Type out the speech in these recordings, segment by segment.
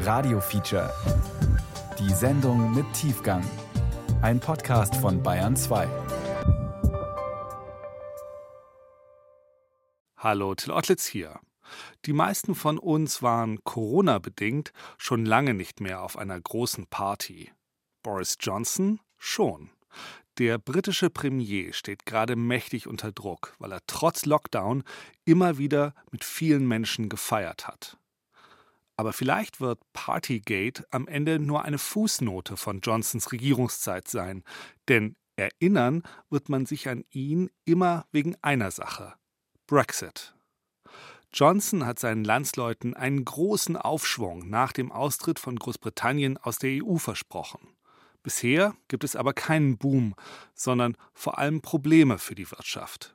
Radio Feature. Die Sendung mit Tiefgang. Ein Podcast von Bayern 2. Hallo, Till Ottlitz hier. Die meisten von uns waren Corona-bedingt schon lange nicht mehr auf einer großen Party. Boris Johnson schon. Der britische Premier steht gerade mächtig unter Druck, weil er trotz Lockdown immer wieder mit vielen Menschen gefeiert hat. Aber vielleicht wird Partygate am Ende nur eine Fußnote von Johnsons Regierungszeit sein, denn erinnern wird man sich an ihn immer wegen einer Sache Brexit. Johnson hat seinen Landsleuten einen großen Aufschwung nach dem Austritt von Großbritannien aus der EU versprochen. Bisher gibt es aber keinen Boom, sondern vor allem Probleme für die Wirtschaft.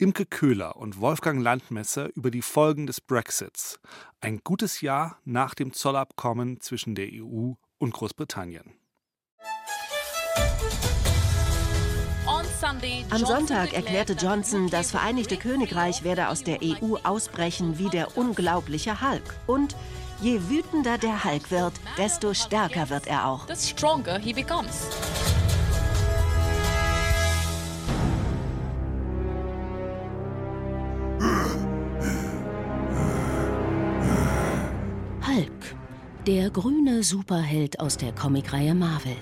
Imke Köhler und Wolfgang Landmesser über die Folgen des Brexits. Ein gutes Jahr nach dem Zollabkommen zwischen der EU und Großbritannien. Am Sonntag erklärte Johnson, das Vereinigte Königreich werde aus der EU ausbrechen wie der unglaubliche Hulk. Und Je wütender der Hulk wird, desto stärker wird er auch. Hulk, der grüne Superheld aus der Comicreihe Marvel.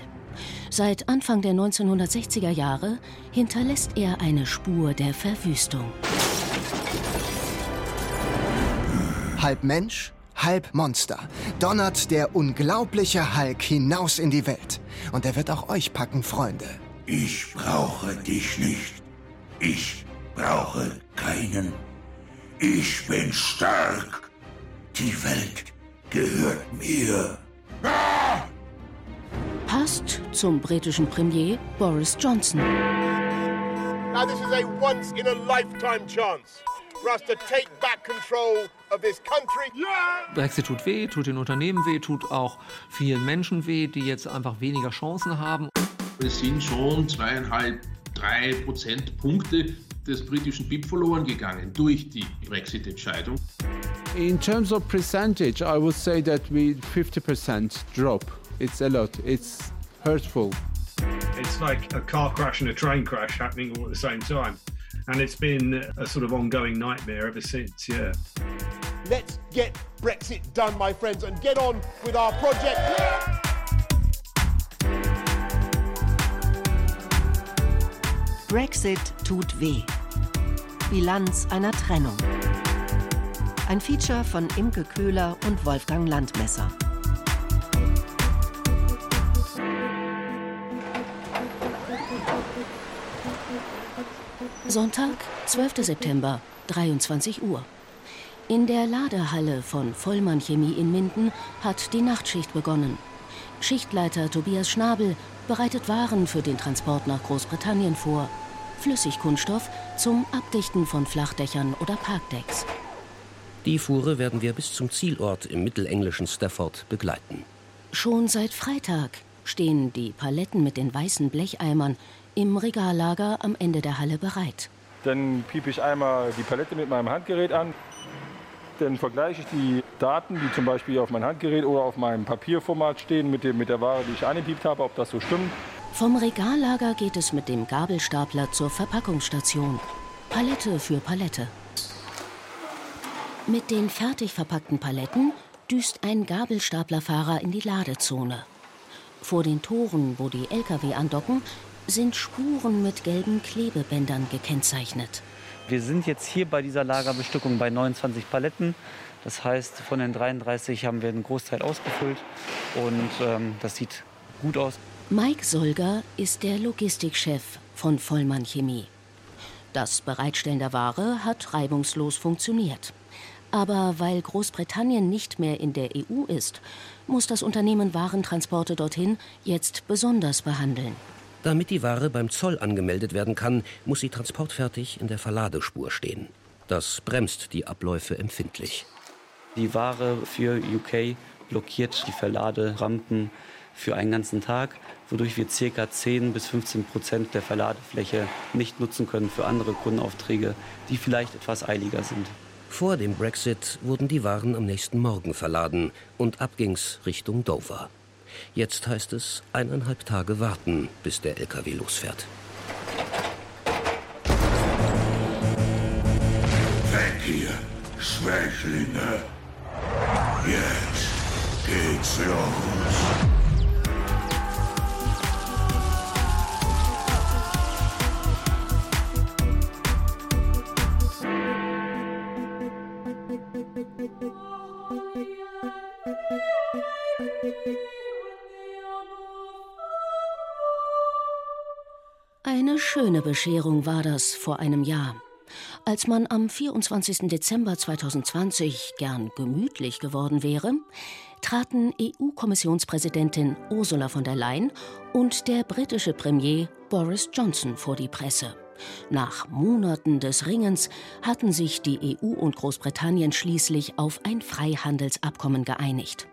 Seit Anfang der 1960er Jahre hinterlässt er eine Spur der Verwüstung. Halb Mensch, halb Monster, donnert der unglaubliche Hulk hinaus in die Welt. Und er wird auch euch packen, Freunde. Ich brauche dich nicht. Ich brauche keinen. Ich bin stark. Die Welt gehört mir. Ah! Passt zum britischen Premier Boris Johnson. Now this is a once in a lifetime chance for us to take back control Brexit tut weh, tut den Unternehmen weh, tut auch vielen Menschen weh, die jetzt einfach weniger Chancen haben. Es sind schon zweieinhalb, drei Prozentpunkte des britischen BIP verloren gegangen durch die Brexit-Entscheidung. In terms of percentage, I would say that we 50% drop. It's a lot. It's hurtful. It's like a car crash and a train crash happening all at the same time. And it's been a sort of ongoing nightmare ever since, yeah. Let's get Brexit done, my friends, and get on with our project. Brexit tut weh. Bilanz einer Trennung. Ein Feature von Imke Köhler und Wolfgang Landmesser. Sonntag, 12. September, 23 Uhr. In der Ladehalle von Vollmann Chemie in Minden hat die Nachtschicht begonnen. Schichtleiter Tobias Schnabel bereitet Waren für den Transport nach Großbritannien vor. Flüssigkunststoff zum Abdichten von Flachdächern oder Parkdecks. Die Fuhre werden wir bis zum Zielort im mittelenglischen Stafford begleiten. Schon seit Freitag stehen die Paletten mit den weißen Blecheimern im Regallager am Ende der Halle bereit. Dann piepe ich einmal die Palette mit meinem Handgerät an, dann vergleiche ich die Daten, die zum Beispiel auf meinem Handgerät oder auf meinem Papierformat stehen, mit, dem, mit der Ware, die ich angepiept habe, ob das so stimmt. Vom Regallager geht es mit dem Gabelstapler zur Verpackungsstation. Palette für Palette. Mit den fertig verpackten Paletten düst ein Gabelstaplerfahrer in die Ladezone. Vor den Toren, wo die Lkw andocken, sind Spuren mit gelben Klebebändern gekennzeichnet. Wir sind jetzt hier bei dieser Lagerbestückung bei 29 Paletten. Das heißt, von den 33 haben wir einen Großteil ausgefüllt und ähm, das sieht gut aus. Mike Solger ist der Logistikchef von Vollmann Chemie. Das Bereitstellen der Ware hat reibungslos funktioniert. Aber weil Großbritannien nicht mehr in der EU ist, muss das Unternehmen Warentransporte dorthin jetzt besonders behandeln. Damit die Ware beim Zoll angemeldet werden kann, muss sie transportfertig in der Verladespur stehen. Das bremst die Abläufe empfindlich. Die Ware für UK blockiert die Verladerampen für einen ganzen Tag, wodurch wir ca. 10 bis 15 Prozent der Verladefläche nicht nutzen können für andere Kundenaufträge, die vielleicht etwas eiliger sind. Vor dem Brexit wurden die Waren am nächsten Morgen verladen und ab ging's Richtung Dover. Jetzt heißt es eineinhalb Tage warten, bis der LKW losfährt. Weg hier, Schwächlinge. Jetzt geht's los. Schöne Bescherung war das vor einem Jahr. Als man am 24. Dezember 2020 gern gemütlich geworden wäre, traten EU-Kommissionspräsidentin Ursula von der Leyen und der britische Premier Boris Johnson vor die Presse. Nach Monaten des Ringens hatten sich die EU und Großbritannien schließlich auf ein Freihandelsabkommen geeinigt.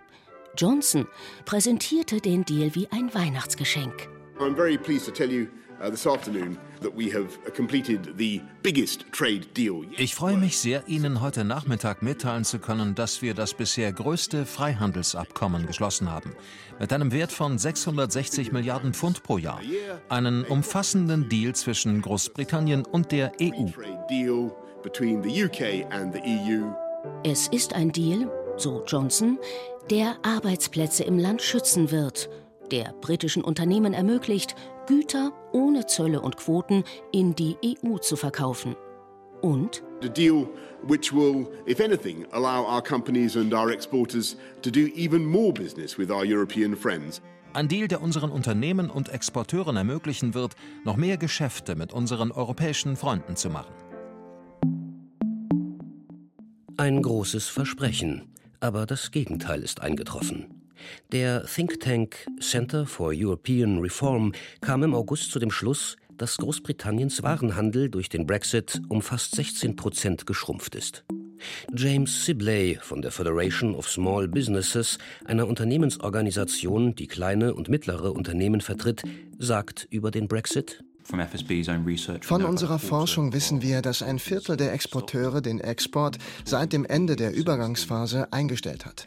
Johnson präsentierte den Deal wie ein Weihnachtsgeschenk. I'm very pleased to tell you uh, this afternoon that we have completed the biggest trade deal. Ich freue mich sehr, Ihnen heute Nachmittag mitteilen zu können, dass wir das bisher größte Freihandelsabkommen geschlossen haben. Mit einem Wert von 660 Milliarden Pfund pro Jahr. Einen umfassenden Deal zwischen Großbritannien und der E EU. EU. Es ist ein Deal, so Johnson, der Arbeitsplätze im Land schützen wird, der britischen Unternehmen ermöglicht, Güter ohne Zölle und Quoten in die EU zu verkaufen. Und The deal which will, if anything, allow our companies and our exporters to do even more business with our European friends. Ein Deal, der unseren Unternehmen und Exporteuren ermöglichen wird, noch mehr Geschäfte mit unseren europäischen Freunden zu machen. Ein großes Versprechen, aber das Gegenteil ist eingetroffen. Der Think Tank Center for European Reform kam im August zu dem Schluss, dass Großbritanniens Warenhandel durch den Brexit um fast 16 Prozent geschrumpft ist. James Sibley von der Federation of Small Businesses, einer Unternehmensorganisation, die kleine und mittlere Unternehmen vertritt, sagt über den Brexit Von unserer Forschung wissen wir, dass ein Viertel der Exporteure den Export seit dem Ende der Übergangsphase eingestellt hat.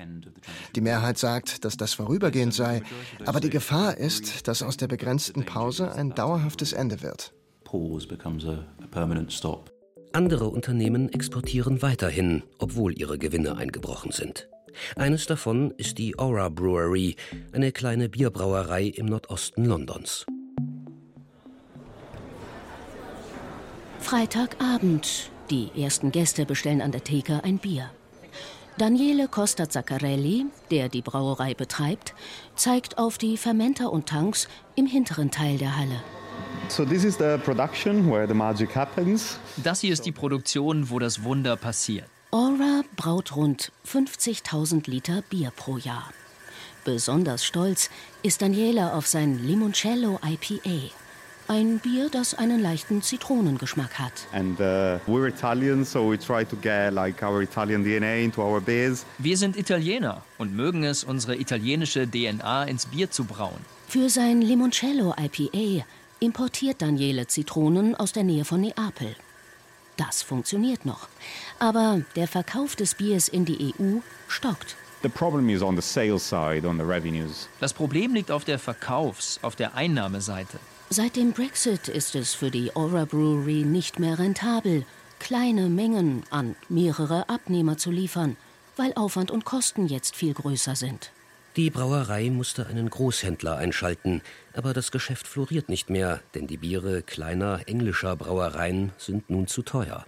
Die Mehrheit sagt, dass das vorübergehend sei, aber die Gefahr ist, dass aus der begrenzten Pause ein dauerhaftes Ende wird. Andere Unternehmen exportieren weiterhin, obwohl ihre Gewinne eingebrochen sind. Eines davon ist die Aura Brewery, eine kleine Bierbrauerei im Nordosten Londons. Freitagabend. Die ersten Gäste bestellen an der Theke ein Bier. Daniele Costa Zaccarelli, der die Brauerei betreibt, zeigt auf die Fermenter und Tanks im hinteren Teil der Halle. So this is the production where the magic happens. Das hier ist die Produktion, wo das Wunder passiert. Aura braut rund 50.000 Liter Bier pro Jahr. Besonders stolz ist Daniele auf sein Limoncello IPA. Ein Bier, das einen leichten Zitronengeschmack hat. And uh, we're Italian, so we try to get like our Italian DNA into our beers. Wir sind Italiener und mögen es, unsere italienische DNA ins Bier zu brauen. Für sein Limoncello IPA importiert Daniele Zitronen aus der Nähe von Neapel. Das funktioniert noch. Aber der Verkauf des Biers in die EU stockt. The problem is on the sales side, on the revenues. Das Problem liegt auf der Verkaufs-, auf der Einnahmeseite. Seit dem Brexit ist es für die Aura Brewery nicht mehr rentabel, kleine Mengen an mehrere Abnehmer zu liefern, weil Aufwand und Kosten jetzt viel größer sind. Die Brauerei musste einen Großhändler einschalten, aber das Geschäft floriert nicht mehr, denn die Biere kleiner englischer Brauereien sind nun zu teuer.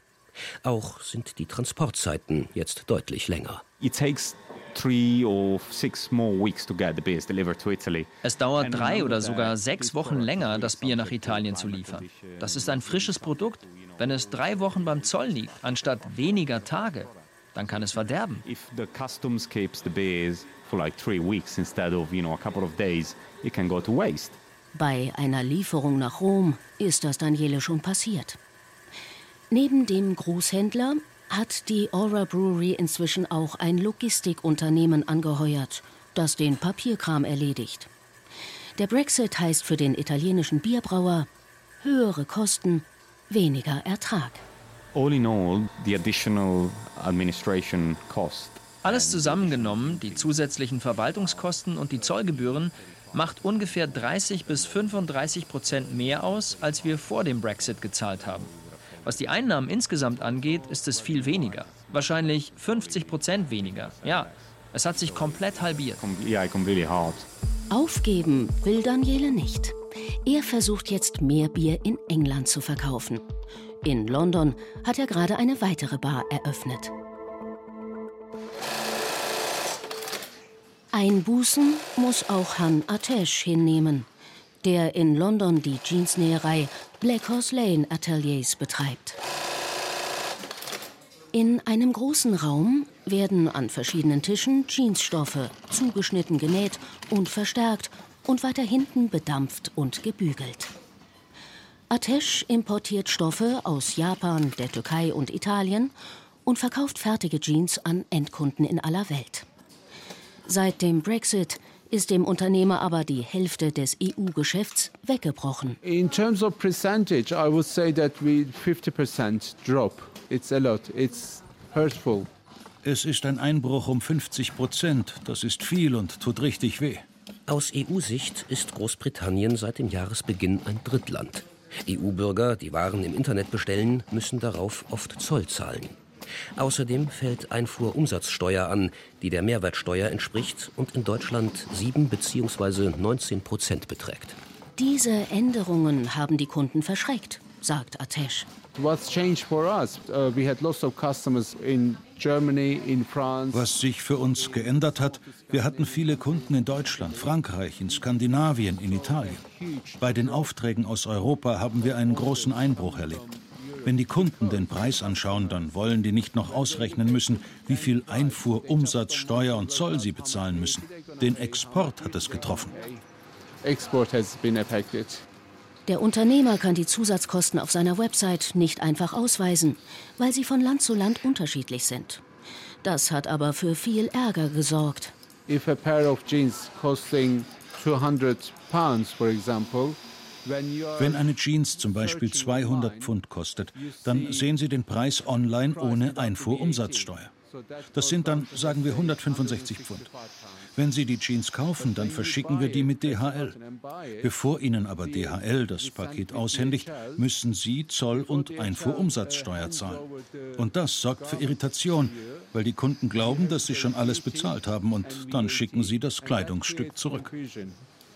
Auch sind die Transportzeiten jetzt deutlich länger. It takes three or six more weeks to get the beers delivered to Italy. Es dauert drei oder sogar sechs Wochen länger, das Bier nach Italien zu liefern. Das ist ein frisches Produkt. Wenn es drei Wochen beim Zoll liegt, anstatt weniger Tage, dann kann es verderben. If the customs keeps the beers for like three weeks instead of you know a couple of days, it can go to waste. Bei einer Lieferung nach Rom ist das Daniele schon passiert. Neben dem Großhändler hat die Aura Brewery inzwischen auch ein Logistikunternehmen angeheuert, das den Papierkram erledigt. Der Brexit heißt für den italienischen Bierbrauer höhere Kosten, weniger Ertrag. All in all, the additional administration cost alles zusammengenommen, die zusätzlichen Verwaltungskosten und die Zollgebühren, macht ungefähr 30 bis 35 Prozent mehr aus, als wir vor dem Brexit gezahlt haben. Was die Einnahmen insgesamt angeht, ist es viel weniger. Wahrscheinlich 50 Prozent weniger. Ja, es hat sich komplett halbiert. Aufgeben will Daniele nicht. Er versucht jetzt mehr Bier in England zu verkaufen. In London hat er gerade eine weitere Bar eröffnet. Einbußen muss auch Han Atesh hinnehmen, der in London die Jeansnäherei Black Horse Lane Ateliers betreibt. In einem großen Raum werden an verschiedenen Tischen Jeansstoffe zugeschnitten genäht und verstärkt und weiter hinten bedampft und gebügelt. Atesh importiert Stoffe aus Japan, der Türkei und Italien und verkauft fertige Jeans an Endkunden in aller Welt. Seit dem Brexit ist dem Unternehmer aber die Hälfte des EU-Geschäfts weggebrochen. In terms of percentage, I would say that we 50% drop. It's a lot. It's hurtful. Es ist ein Einbruch um 50 Prozent. Das ist viel und tut richtig weh. Aus EU-Sicht ist Großbritannien seit dem Jahresbeginn ein Drittland. EU-Bürger, die Waren im Internet bestellen, müssen darauf oft Zoll zahlen. Außerdem fällt Einfuhrumsatzsteuer an, die der Mehrwertsteuer entspricht und in Deutschland 7 bzw. 19 Prozent beträgt. Diese Änderungen haben die Kunden verschreckt, sagt Atesh. Uh. Was sich für uns geändert hat, wir hatten viele Kunden in Deutschland, Frankreich, in Skandinavien, in Italien. Bei den Aufträgen aus Europa haben wir einen großen Einbruch erlebt. Wenn die Kunden den Preis anschauen, dann wollen die nicht noch ausrechnen müssen, wie viel Einfuhr, Umsatz, Steuer und Zoll sie bezahlen müssen. Den Export hat es getroffen. Der Unternehmer kann die Zusatzkosten auf seiner Website nicht einfach ausweisen, weil sie von Land zu Land unterschiedlich sind. Das hat aber für viel Ärger gesorgt. If a pair of jeans costing 200 pounds, for example, wenn eine Jeans zum Beispiel 200 Pfund kostet, dann sehen Sie den Preis online ohne Einfuhrumsatzsteuer. Das sind dann, sagen wir, 165 Pfund. Wenn Sie die Jeans kaufen, dann verschicken wir die mit DHL. Bevor Ihnen aber DHL das Paket aushändigt, müssen Sie Zoll- und Einfuhrumsatzsteuer zahlen. Und das sorgt für Irritation, weil die Kunden glauben, dass sie schon alles bezahlt haben und dann schicken sie das Kleidungsstück zurück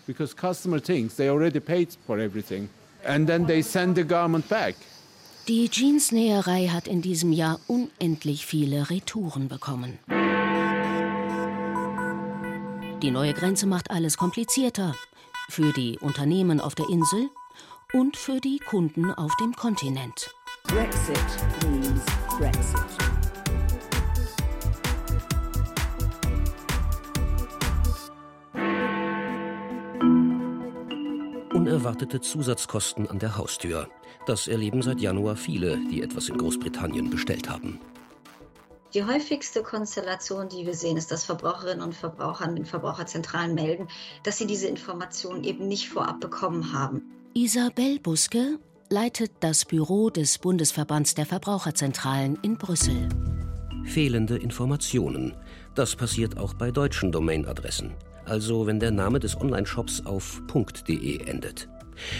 because customer thinks they already paid for everything and then they send the garment back. Die Jeansnäherei hat in diesem Jahr unendlich viele Retouren bekommen. Die neue Grenze macht alles komplizierter. Für die Unternehmen auf der Insel und für die Kunden auf dem Kontinent. Brexit means Brexit. Unerwartete Zusatzkosten an der Haustür. Das erleben seit Januar viele, die etwas in Großbritannien bestellt haben. Die häufigste Konstellation, die wir sehen, ist, dass Verbraucherinnen und Verbraucher an den Verbraucherzentralen melden, dass sie diese Informationen eben nicht vorab bekommen haben. Isabel Buske leitet das Büro des Bundesverbands der Verbraucherzentralen in Brüssel. Fehlende Informationen. Das passiert auch bei deutschen Domainadressen also wenn der Name des Online-Shops auf .de endet.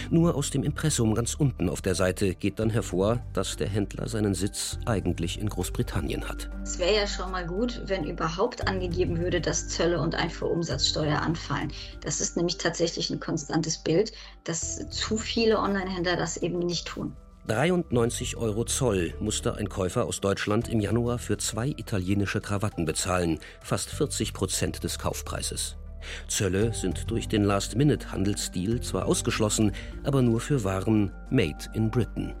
Nur aus dem Impressum ganz unten auf der Seite geht dann hervor, dass der Händler seinen Sitz eigentlich in Großbritannien hat. Es wäre ja schon mal gut, wenn überhaupt angegeben würde, dass Zölle und Einfuhrumsatzsteuer anfallen. Das ist nämlich tatsächlich ein konstantes Bild, dass zu viele Online-Händler das eben nicht tun. 93 Euro Zoll musste ein Käufer aus Deutschland im Januar für zwei italienische Krawatten bezahlen, fast 40 Prozent des Kaufpreises. Zölle sind durch den Last-Minute-Handelsdeal zwar ausgeschlossen, aber nur für Waren made in Britain.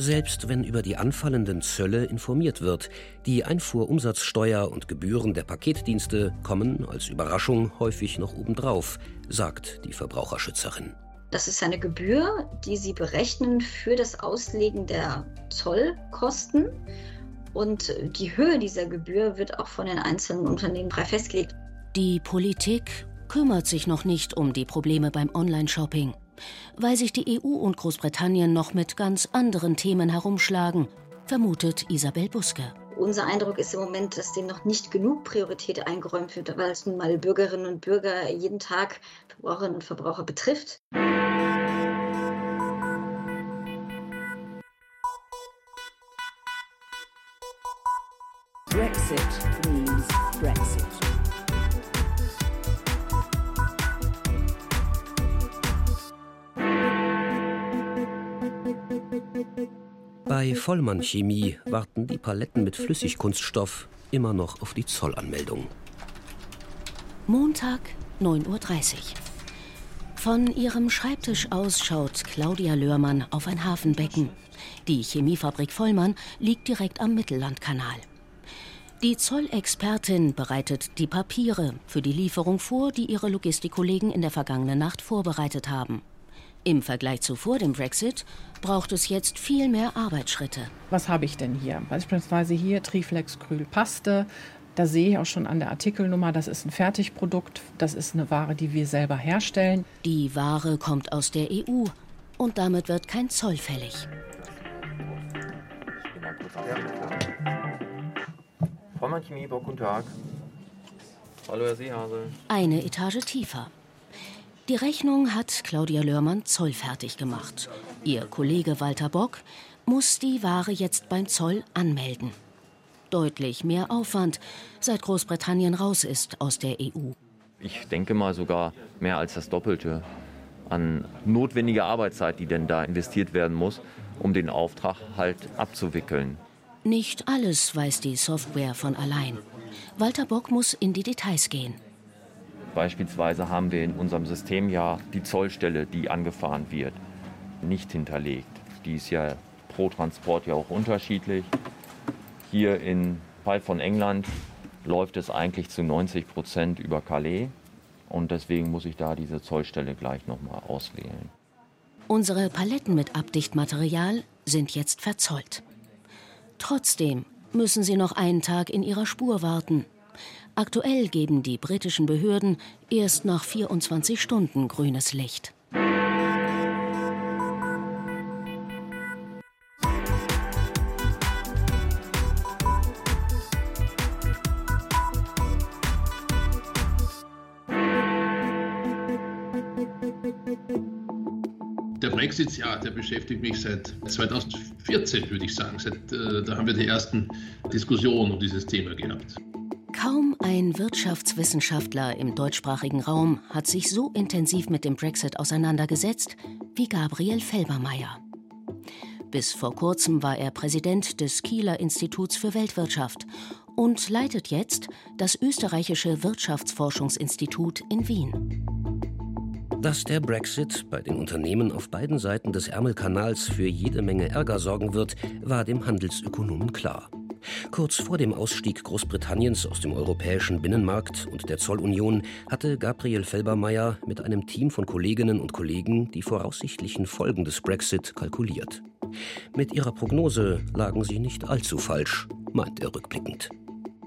Selbst wenn über die anfallenden Zölle informiert wird, die Einfuhrumsatzsteuer und Gebühren der Paketdienste kommen als Überraschung häufig noch obendrauf, sagt die Verbraucherschützerin. Das ist eine Gebühr, die Sie berechnen für das Auslegen der Zollkosten und die Höhe dieser Gebühr wird auch von den einzelnen Unternehmen frei festgelegt. Die Politik kümmert sich noch nicht um die Probleme beim Online-Shopping. Weil sich die EU und Großbritannien noch mit ganz anderen Themen herumschlagen, vermutet Isabel Buske. Unser Eindruck ist im Moment, dass dem noch nicht genug Priorität eingeräumt wird, weil es nun mal Bürgerinnen und Bürger jeden Tag, Verbraucherinnen und Verbraucher betrifft. Brexit means Brexit. Bei Vollmann Chemie warten die Paletten mit Flüssigkunststoff immer noch auf die Zollanmeldung. Montag, 9.30 Uhr. Von ihrem Schreibtisch aus schaut Claudia Löhrmann auf ein Hafenbecken. Die Chemiefabrik Vollmann liegt direkt am Mittellandkanal. Die Zollexpertin bereitet die Papiere für die Lieferung vor, die ihre Logistikkollegen in der vergangenen Nacht vorbereitet haben. Im Vergleich zu vor dem Brexit braucht es jetzt viel mehr Arbeitsschritte. Was habe ich denn hier? Beispielsweise hier Triflexkrylpaste. Da sehe ich auch schon an der Artikelnummer, das ist ein Fertigprodukt, das ist eine Ware, die wir selber herstellen. Die Ware kommt aus der EU und damit wird kein Zoll fällig. Vollmann Chemie, Bock, guten Tag. Hallo, Herr Seehase. Eine Etage tiefer. Die Rechnung hat Claudia Lörmann zollfertig gemacht. Ihr Kollege Walter Bock muss die Ware jetzt beim Zoll anmelden. Deutlich mehr Aufwand, seit Großbritannien raus ist aus der EU. Ich denke mal sogar mehr als das Doppelte an notwendiger Arbeitszeit, die denn da investiert werden muss, um den Auftrag halt abzuwickeln. Nicht alles weiß die Software von allein. Walter Bock muss in die Details gehen. Beispielsweise haben wir in unserem System ja die Zollstelle, die angefahren wird, nicht hinterlegt. Die ist ja pro Transport ja auch unterschiedlich. Hier im Fall von England läuft es eigentlich zu 90 Prozent über Calais und deswegen muss ich da diese Zollstelle gleich nochmal auswählen. Unsere Paletten mit Abdichtmaterial sind jetzt verzollt. Trotzdem müssen sie noch einen Tag in ihrer Spur warten. Aktuell geben die britischen Behörden erst nach 24 Stunden grünes Licht. Brexit, ja, der beschäftigt mich seit 2014, würde ich sagen. Seit, äh, da haben wir die ersten Diskussionen um dieses Thema gehabt. Kaum ein Wirtschaftswissenschaftler im deutschsprachigen Raum hat sich so intensiv mit dem Brexit auseinandergesetzt wie Gabriel Felbermeier. Bis vor kurzem war er Präsident des Kieler Instituts für Weltwirtschaft und leitet jetzt das österreichische Wirtschaftsforschungsinstitut in Wien. Dass der Brexit bei den Unternehmen auf beiden Seiten des Ärmelkanals für jede Menge Ärger sorgen wird, war dem Handelsökonomen klar. Kurz vor dem Ausstieg Großbritanniens aus dem europäischen Binnenmarkt und der Zollunion hatte Gabriel Felbermeier mit einem Team von Kolleginnen und Kollegen die voraussichtlichen Folgen des Brexit kalkuliert. Mit ihrer Prognose lagen sie nicht allzu falsch, meint er rückblickend.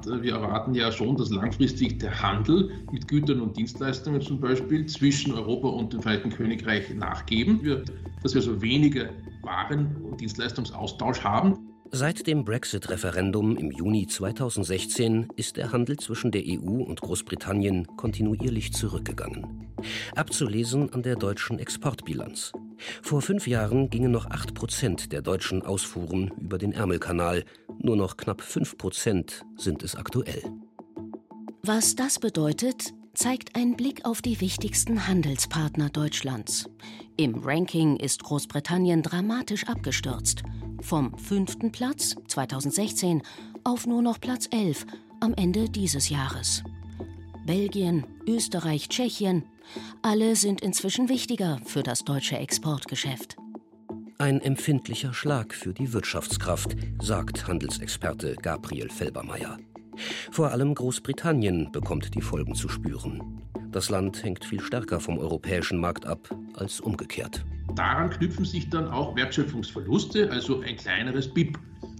Wir erwarten ja schon, dass langfristig der Handel mit Gütern und Dienstleistungen zum Beispiel zwischen Europa und dem Vereinigten Königreich nachgeben wird, dass wir so weniger Waren- und Dienstleistungsaustausch haben. Seit dem Brexit-Referendum im Juni 2016 ist der Handel zwischen der EU und Großbritannien kontinuierlich zurückgegangen. Abzulesen an der deutschen Exportbilanz. Vor fünf Jahren gingen noch 8 Prozent der deutschen Ausfuhren über den Ärmelkanal. Nur noch knapp 5 Prozent sind es aktuell. Was das bedeutet, zeigt ein Blick auf die wichtigsten Handelspartner Deutschlands. Im Ranking ist Großbritannien dramatisch abgestürzt. Vom fünften Platz 2016 auf nur noch Platz 11 am Ende dieses Jahres. Belgien, Österreich, Tschechien, alle sind inzwischen wichtiger für das deutsche Exportgeschäft. Ein empfindlicher Schlag für die Wirtschaftskraft, sagt Handelsexperte Gabriel Felbermeier. Vor allem Großbritannien bekommt die Folgen zu spüren. Das Land hängt viel stärker vom europäischen Markt ab als umgekehrt. Daran knüpfen sich dann auch Wertschöpfungsverluste, also ein kleineres BIP,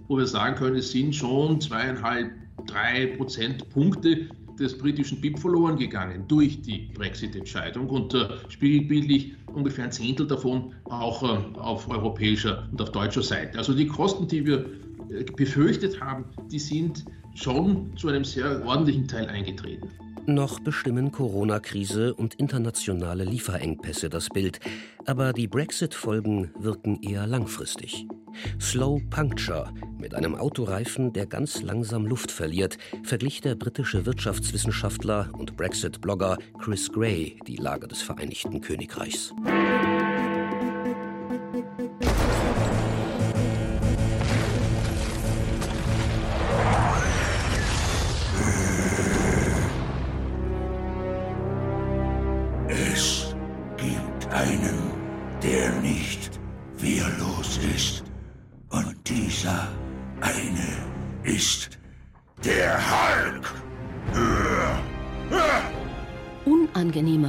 wo wir sagen können, es sind schon zweieinhalb, drei Prozentpunkte des britischen BIP verloren gegangen durch die Brexit-Entscheidung und äh, spiegelbildlich ungefähr ein Zehntel davon auch äh, auf europäischer und auf deutscher Seite. Also die Kosten, die wir äh, befürchtet haben, die sind schon zu einem sehr ordentlichen Teil eingetreten. Noch bestimmen Corona-Krise und internationale Lieferengpässe das Bild, aber die Brexit-Folgen wirken eher langfristig. Slow Puncture mit einem Autoreifen, der ganz langsam Luft verliert, verglich der britische Wirtschaftswissenschaftler und Brexit-Blogger Chris Gray die Lage des Vereinigten Königreichs.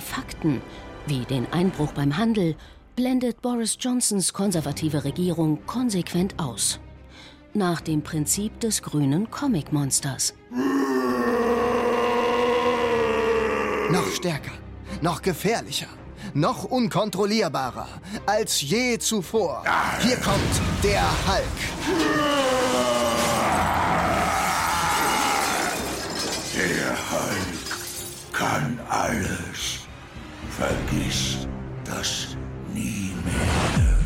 Fakten, wie den Einbruch beim Handel, blendet Boris Johnsons konservative Regierung konsequent aus. Nach dem Prinzip des grünen Comic-Monsters. Noch stärker, noch gefährlicher, noch unkontrollierbarer als je zuvor. Hier kommt der Hulk. Der Hulk kann alles. Vergiss das nie mehr.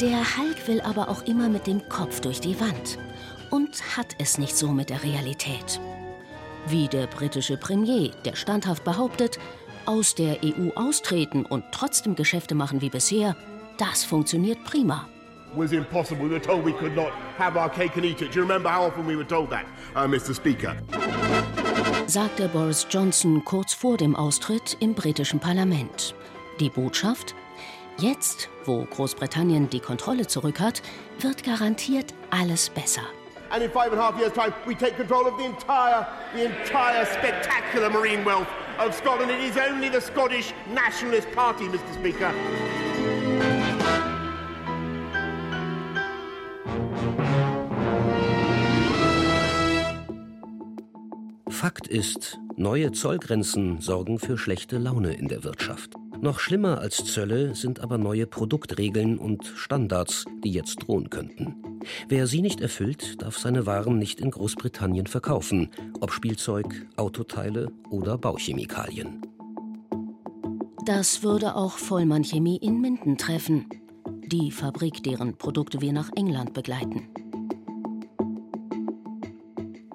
Der Hulk will aber auch immer mit dem Kopf durch die Wand und hat es nicht so mit der Realität. Wie der britische Premier, der standhaft behauptet, aus der EU austreten und trotzdem Geschäfte machen wie bisher, das funktioniert prima was impossible. We were told we could not have our cake and eat it. Do you remember how often we were told that, uh, Mr. Speaker? sagte Boris Johnson kurz vor dem Austritt im britischen Parlament. Die Botschaft? Jetzt, wo Großbritannien die Kontrolle zurück hat, wird garantiert alles besser. And in five and a half years' time, we take control of the entire, the entire spectacular marine wealth of Scotland. It is only the Scottish Nationalist Party, Mr. Speaker. Fakt ist, neue Zollgrenzen sorgen für schlechte Laune in der Wirtschaft. Noch schlimmer als Zölle sind aber neue Produktregeln und Standards, die jetzt drohen könnten. Wer sie nicht erfüllt, darf seine Waren nicht in Großbritannien verkaufen, ob Spielzeug, Autoteile oder Bauchemikalien. Das würde auch Vollmann Chemie in Minden treffen, die Fabrik, deren Produkte wir nach England begleiten.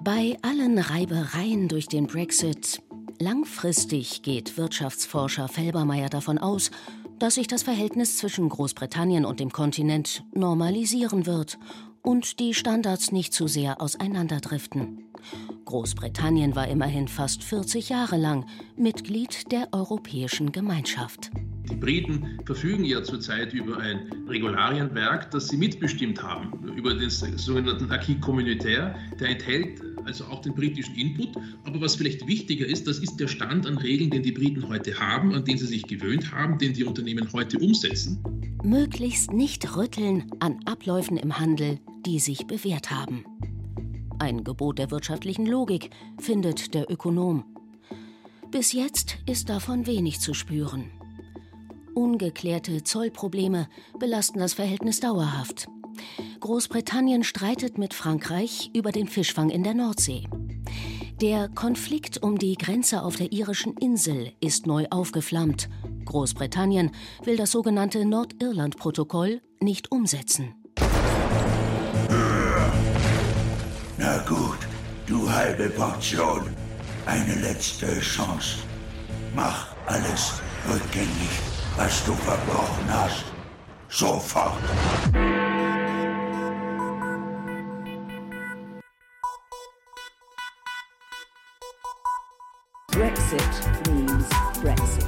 Bei allen Reibereien durch den Brexit langfristig geht Wirtschaftsforscher Felbermeier davon aus, dass sich das Verhältnis zwischen Großbritannien und dem Kontinent normalisieren wird und die Standards nicht zu sehr auseinanderdriften. Großbritannien war immerhin fast 40 Jahre lang Mitglied der Europäischen Gemeinschaft. Die Briten verfügen ja zurzeit über ein Regularienwerk, das sie mitbestimmt haben, über den sogenannten Acquis communautaire. Der enthält also auch den britischen Input. Aber was vielleicht wichtiger ist, das ist der Stand an Regeln, den die Briten heute haben, an den sie sich gewöhnt haben, den die Unternehmen heute umsetzen. Möglichst nicht rütteln an Abläufen im Handel, die sich bewährt haben. Ein Gebot der wirtschaftlichen Logik, findet der Ökonom. Bis jetzt ist davon wenig zu spüren. Ungeklärte Zollprobleme belasten das Verhältnis dauerhaft. Großbritannien streitet mit Frankreich über den Fischfang in der Nordsee. Der Konflikt um die Grenze auf der irischen Insel ist neu aufgeflammt. Großbritannien will das sogenannte Nordirland-Protokoll nicht umsetzen. Na gut, du halbe Portion. Eine letzte Chance. Mach alles rückgängig, was du verbrochen hast. Sofort. Brexit means Brexit.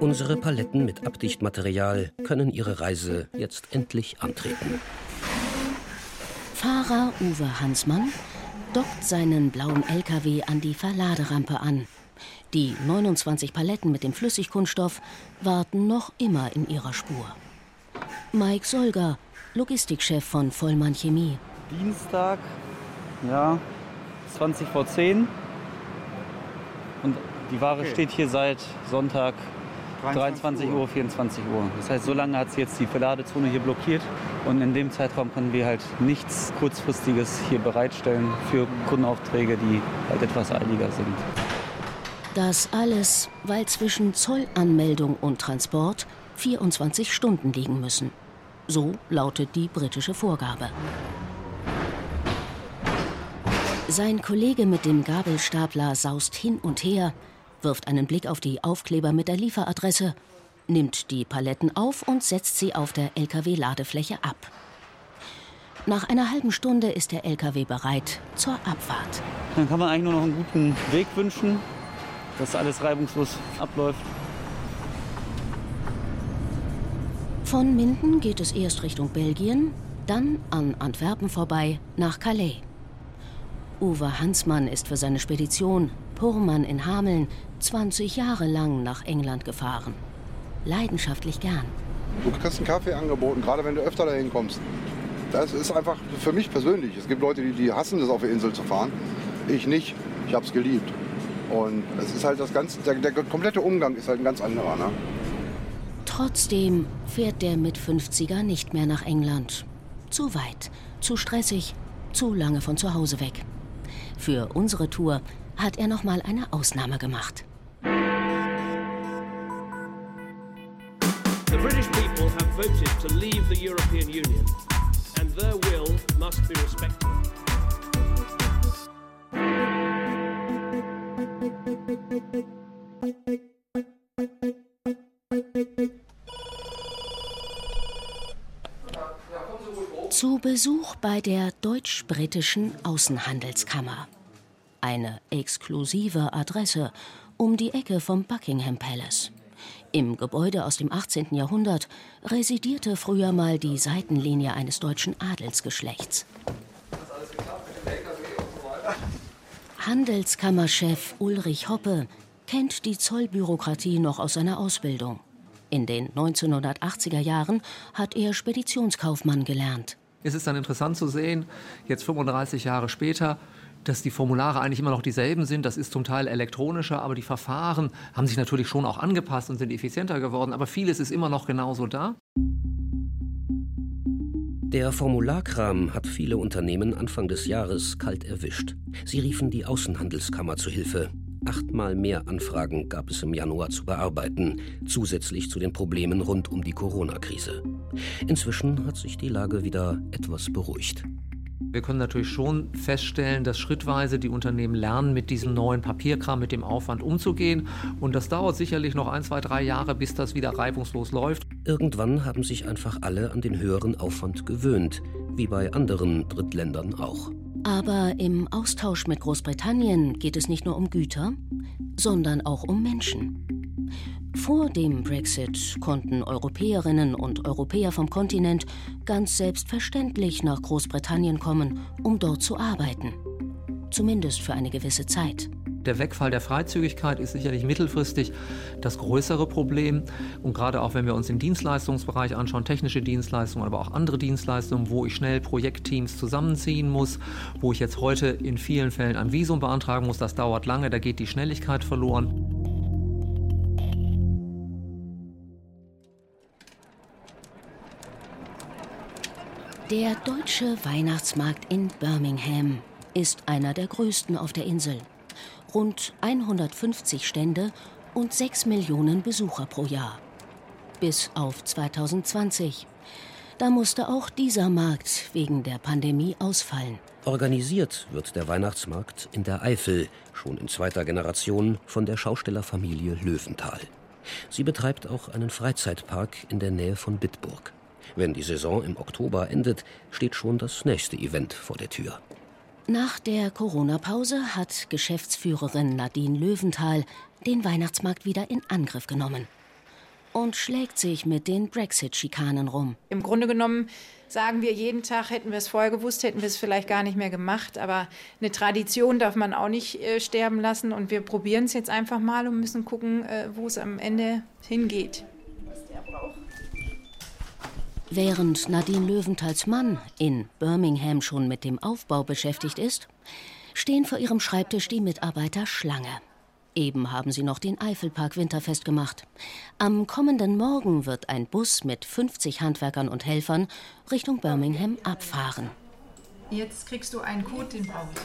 Unsere Paletten mit Abdichtmaterial können ihre Reise jetzt endlich antreten. Fahrer Uwe Hansmann dockt seinen blauen LKW an die Verladerampe an. Die 29 Paletten mit dem Flüssigkunststoff warten noch immer in ihrer Spur. Mike Solger, Logistikchef von Vollmann Chemie. Dienstag, ja, 20 vor 10. Und die Ware okay. steht hier seit Sonntag 23 Uhr, 24 Uhr. Das heißt, so lange hat sie jetzt die Verladezone hier blockiert. Und in dem Zeitraum können wir halt nichts Kurzfristiges hier bereitstellen für Kundenaufträge, die halt etwas eiliger sind. Das alles, weil zwischen Zollanmeldung und Transport 24 Stunden liegen müssen. So lautet die britische Vorgabe. Sein Kollege mit dem Gabelstapler saust hin und her, wirft einen Blick auf die Aufkleber mit der Lieferadresse, nimmt die Paletten auf und setzt sie auf der Lkw-Ladefläche ab. Nach einer halben Stunde ist der Lkw bereit zur Abfahrt. Dann kann man eigentlich nur noch einen guten Weg wünschen, dass alles reibungslos abläuft. Von Minden geht es erst Richtung Belgien, dann an Antwerpen vorbei nach Calais. Uwe Hansmann ist für seine Spedition Purmann in Hameln 20 Jahre lang nach England gefahren. Leidenschaftlich gern. Du kriegst einen Kaffee angeboten, gerade wenn du öfter dahin kommst. Das ist einfach für mich persönlich. Es gibt Leute, die, die hassen es, auf der Insel zu fahren. Ich nicht. Ich habe es geliebt. Und es ist halt das ganze, der, der, komplette Umgang ist halt ein ganz anderer. Ne? Trotzdem fährt der mit 50er nicht mehr nach England. Zu weit, zu stressig, zu lange von zu Hause weg. Für unsere Tour hat er noch mal eine Ausnahme gemacht. The British people have voted to leave the European Union and their will must be respected. Zu Besuch bei der deutsch-britischen Außenhandelskammer. Eine exklusive Adresse um die Ecke vom Buckingham Palace. Im Gebäude aus dem 18. Jahrhundert residierte früher mal die Seitenlinie eines deutschen Adelsgeschlechts. Handelskammerchef Ulrich Hoppe kennt die Zollbürokratie noch aus seiner Ausbildung. In den 1980er Jahren hat er Speditionskaufmann gelernt. Es ist dann interessant zu sehen, jetzt 35 Jahre später, dass die Formulare eigentlich immer noch dieselben sind. Das ist zum Teil elektronischer, aber die Verfahren haben sich natürlich schon auch angepasst und sind effizienter geworden. Aber vieles ist immer noch genauso da. Der Formularkram hat viele Unternehmen Anfang des Jahres kalt erwischt. Sie riefen die Außenhandelskammer zu Hilfe. Achtmal mehr Anfragen gab es im Januar zu bearbeiten, zusätzlich zu den Problemen rund um die Corona-Krise. Inzwischen hat sich die Lage wieder etwas beruhigt. Wir können natürlich schon feststellen, dass schrittweise die Unternehmen lernen, mit diesem neuen Papierkram, mit dem Aufwand umzugehen. Und das dauert sicherlich noch ein, zwei, drei Jahre, bis das wieder reibungslos läuft. Irgendwann haben sich einfach alle an den höheren Aufwand gewöhnt, wie bei anderen Drittländern auch. Aber im Austausch mit Großbritannien geht es nicht nur um Güter, sondern auch um Menschen. Vor dem Brexit konnten Europäerinnen und Europäer vom Kontinent ganz selbstverständlich nach Großbritannien kommen, um dort zu arbeiten. Zumindest für eine gewisse Zeit. Der Wegfall der Freizügigkeit ist sicherlich mittelfristig das größere Problem. Und gerade auch wenn wir uns den Dienstleistungsbereich anschauen, technische Dienstleistungen, aber auch andere Dienstleistungen, wo ich schnell Projektteams zusammenziehen muss, wo ich jetzt heute in vielen Fällen ein Visum beantragen muss, das dauert lange, da geht die Schnelligkeit verloren. Der deutsche Weihnachtsmarkt in Birmingham ist einer der größten auf der Insel rund 150 Stände und 6 Millionen Besucher pro Jahr. Bis auf 2020. Da musste auch dieser Markt wegen der Pandemie ausfallen. Organisiert wird der Weihnachtsmarkt in der Eifel, schon in zweiter Generation, von der Schaustellerfamilie Löwenthal. Sie betreibt auch einen Freizeitpark in der Nähe von Bitburg. Wenn die Saison im Oktober endet, steht schon das nächste Event vor der Tür. Nach der Corona-Pause hat Geschäftsführerin Nadine Löwenthal den Weihnachtsmarkt wieder in Angriff genommen. und schlägt sich mit den Brexit-Schikanen rum. Im Grunde genommen sagen wir jeden Tag, hätten wir es vorher gewusst, hätten wir es vielleicht gar nicht mehr gemacht. Aber eine Tradition darf man auch nicht äh, sterben lassen. Und wir probieren es jetzt einfach mal und müssen gucken, äh, wo es am Ende hingeht. Während Nadine Löwenthals Mann in Birmingham schon mit dem Aufbau beschäftigt ist, stehen vor ihrem Schreibtisch die Mitarbeiter Schlange. Eben haben sie noch den Eifelpark winterfest gemacht. Am kommenden Morgen wird ein Bus mit 50 Handwerkern und Helfern Richtung Birmingham abfahren. Jetzt kriegst du einen Code, den brauchst du.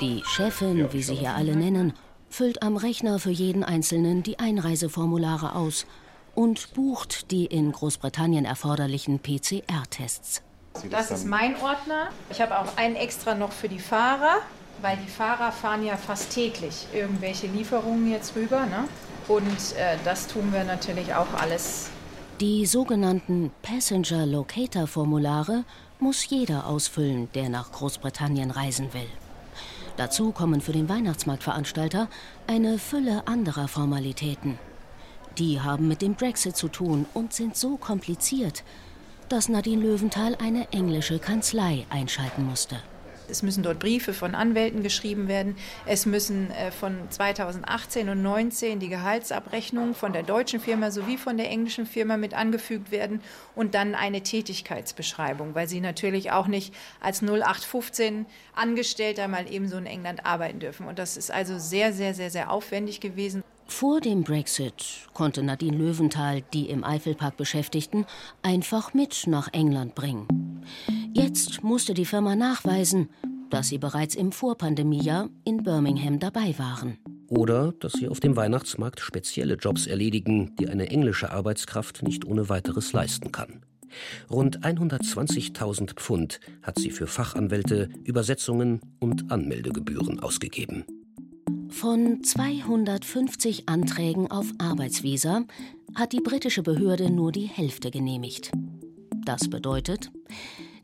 Die Chefin, wie sie hier alle nennen, füllt am Rechner für jeden Einzelnen die Einreiseformulare aus und bucht die in Großbritannien erforderlichen PCR-Tests. Das ist mein Ordner. Ich habe auch einen extra noch für die Fahrer weil die Fahrer fahren ja fast täglich irgendwelche Lieferungen jetzt rüber. Ne? Und äh, das tun wir natürlich auch alles. Die sogenannten Passenger Locator Formulare muss jeder ausfüllen, der nach Großbritannien reisen will. Dazu kommen für den Weihnachtsmarktveranstalter eine Fülle anderer Formalitäten. Die haben mit dem Brexit zu tun und sind so kompliziert, dass Nadine Löwenthal eine englische Kanzlei einschalten musste. Es müssen dort Briefe von Anwälten geschrieben werden. Es müssen äh, von 2018 und 2019 die Gehaltsabrechnungen von der deutschen Firma sowie von der englischen Firma mit angefügt werden und dann eine Tätigkeitsbeschreibung, weil sie natürlich auch nicht als 0815 Angestellter mal ebenso in England arbeiten dürfen. Und das ist also sehr, sehr, sehr, sehr aufwendig gewesen. Vor dem Brexit konnte Nadine Löwenthal die im Eifelpark Beschäftigten einfach mit nach England bringen. Jetzt musste die Firma nachweisen, dass sie bereits im Vorpandemiejahr in Birmingham dabei waren. Oder dass sie auf dem Weihnachtsmarkt spezielle Jobs erledigen, die eine englische Arbeitskraft nicht ohne weiteres leisten kann. Rund 120.000 Pfund hat sie für Fachanwälte, Übersetzungen und Anmeldegebühren ausgegeben. Von 250 Anträgen auf Arbeitsvisa hat die britische Behörde nur die Hälfte genehmigt. Das bedeutet,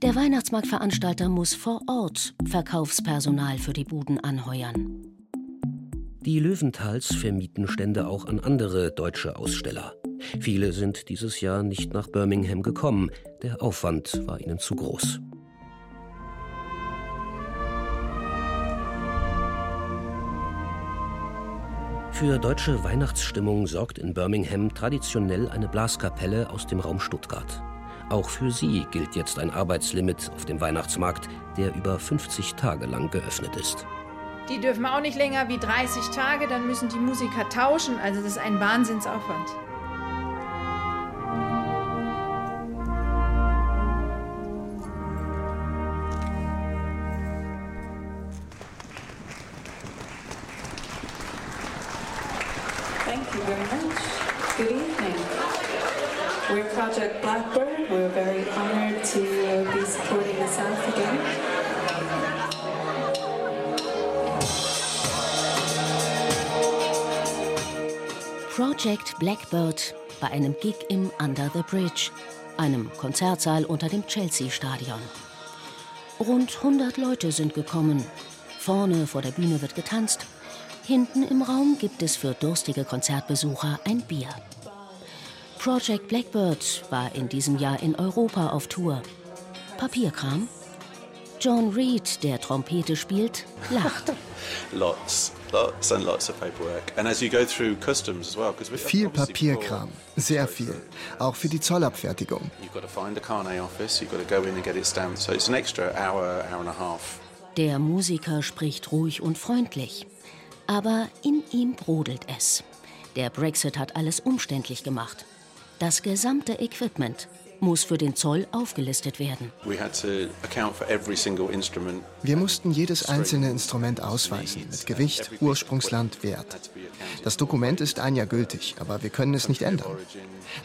der Weihnachtsmarktveranstalter muss vor Ort Verkaufspersonal für die Buden anheuern. Die Löwenthals vermieten Stände auch an andere deutsche Aussteller. Viele sind dieses Jahr nicht nach Birmingham gekommen, der Aufwand war ihnen zu groß. Für deutsche Weihnachtsstimmung sorgt in Birmingham traditionell eine Blaskapelle aus dem Raum Stuttgart. Auch für sie gilt jetzt ein Arbeitslimit auf dem Weihnachtsmarkt, der über 50 Tage lang geöffnet ist. Die dürfen auch nicht länger wie 30 Tage, dann müssen die Musiker tauschen. Also das ist ein Wahnsinnsaufwand. Project Blackbird. We're very honored to be supporting the South again. Project Blackbird bei einem Gig im Under the Bridge, einem Konzertsaal unter dem Chelsea-Stadion. Rund 100 Leute sind gekommen. Vorne vor der Bühne wird getanzt. Hinten im Raum gibt es für durstige Konzertbesucher ein Bier. Project Blackbird war in diesem Jahr in Europa auf Tour. Papierkram? John Reed, der Trompete spielt, lacht. lots, lots and lots of paperwork. And as you go through customs as well, because viel Papierkram, sehr viel, auch für die Zollabfertigung. You've got to find the Carnet office, you've got to go in and get it stamped. So it's an extra hour, hour and a half. Der Musiker spricht ruhig und freundlich, aber in ihm brodelt es. Der Brexit hat alles umständlich gemacht. Das gesamte Equipment muss für den Zoll aufgelistet werden. Wir mussten jedes einzelne Instrument ausweisen, mit Gewicht, Ursprungsland, Wert. Das Dokument ist ein Jahr gültig, aber wir können es nicht ändern.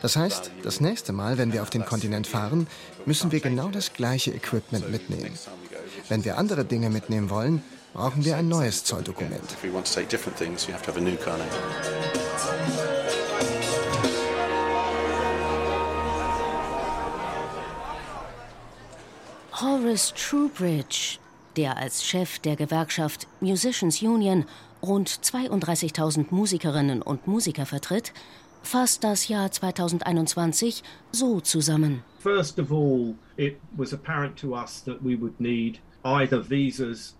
Das heißt, das nächste Mal, wenn wir auf den Kontinent fahren, müssen wir genau das gleiche Equipment mitnehmen. Wenn wir andere Dinge mitnehmen wollen, brauchen wir ein neues Zolldokument. Horace Truebridge, der als Chef der Gewerkschaft Musicians Union rund 32.000 Musikerinnen und Musiker vertritt, fasst das Jahr 2021 so zusammen. First of all, it was apparent to us that we would need either visas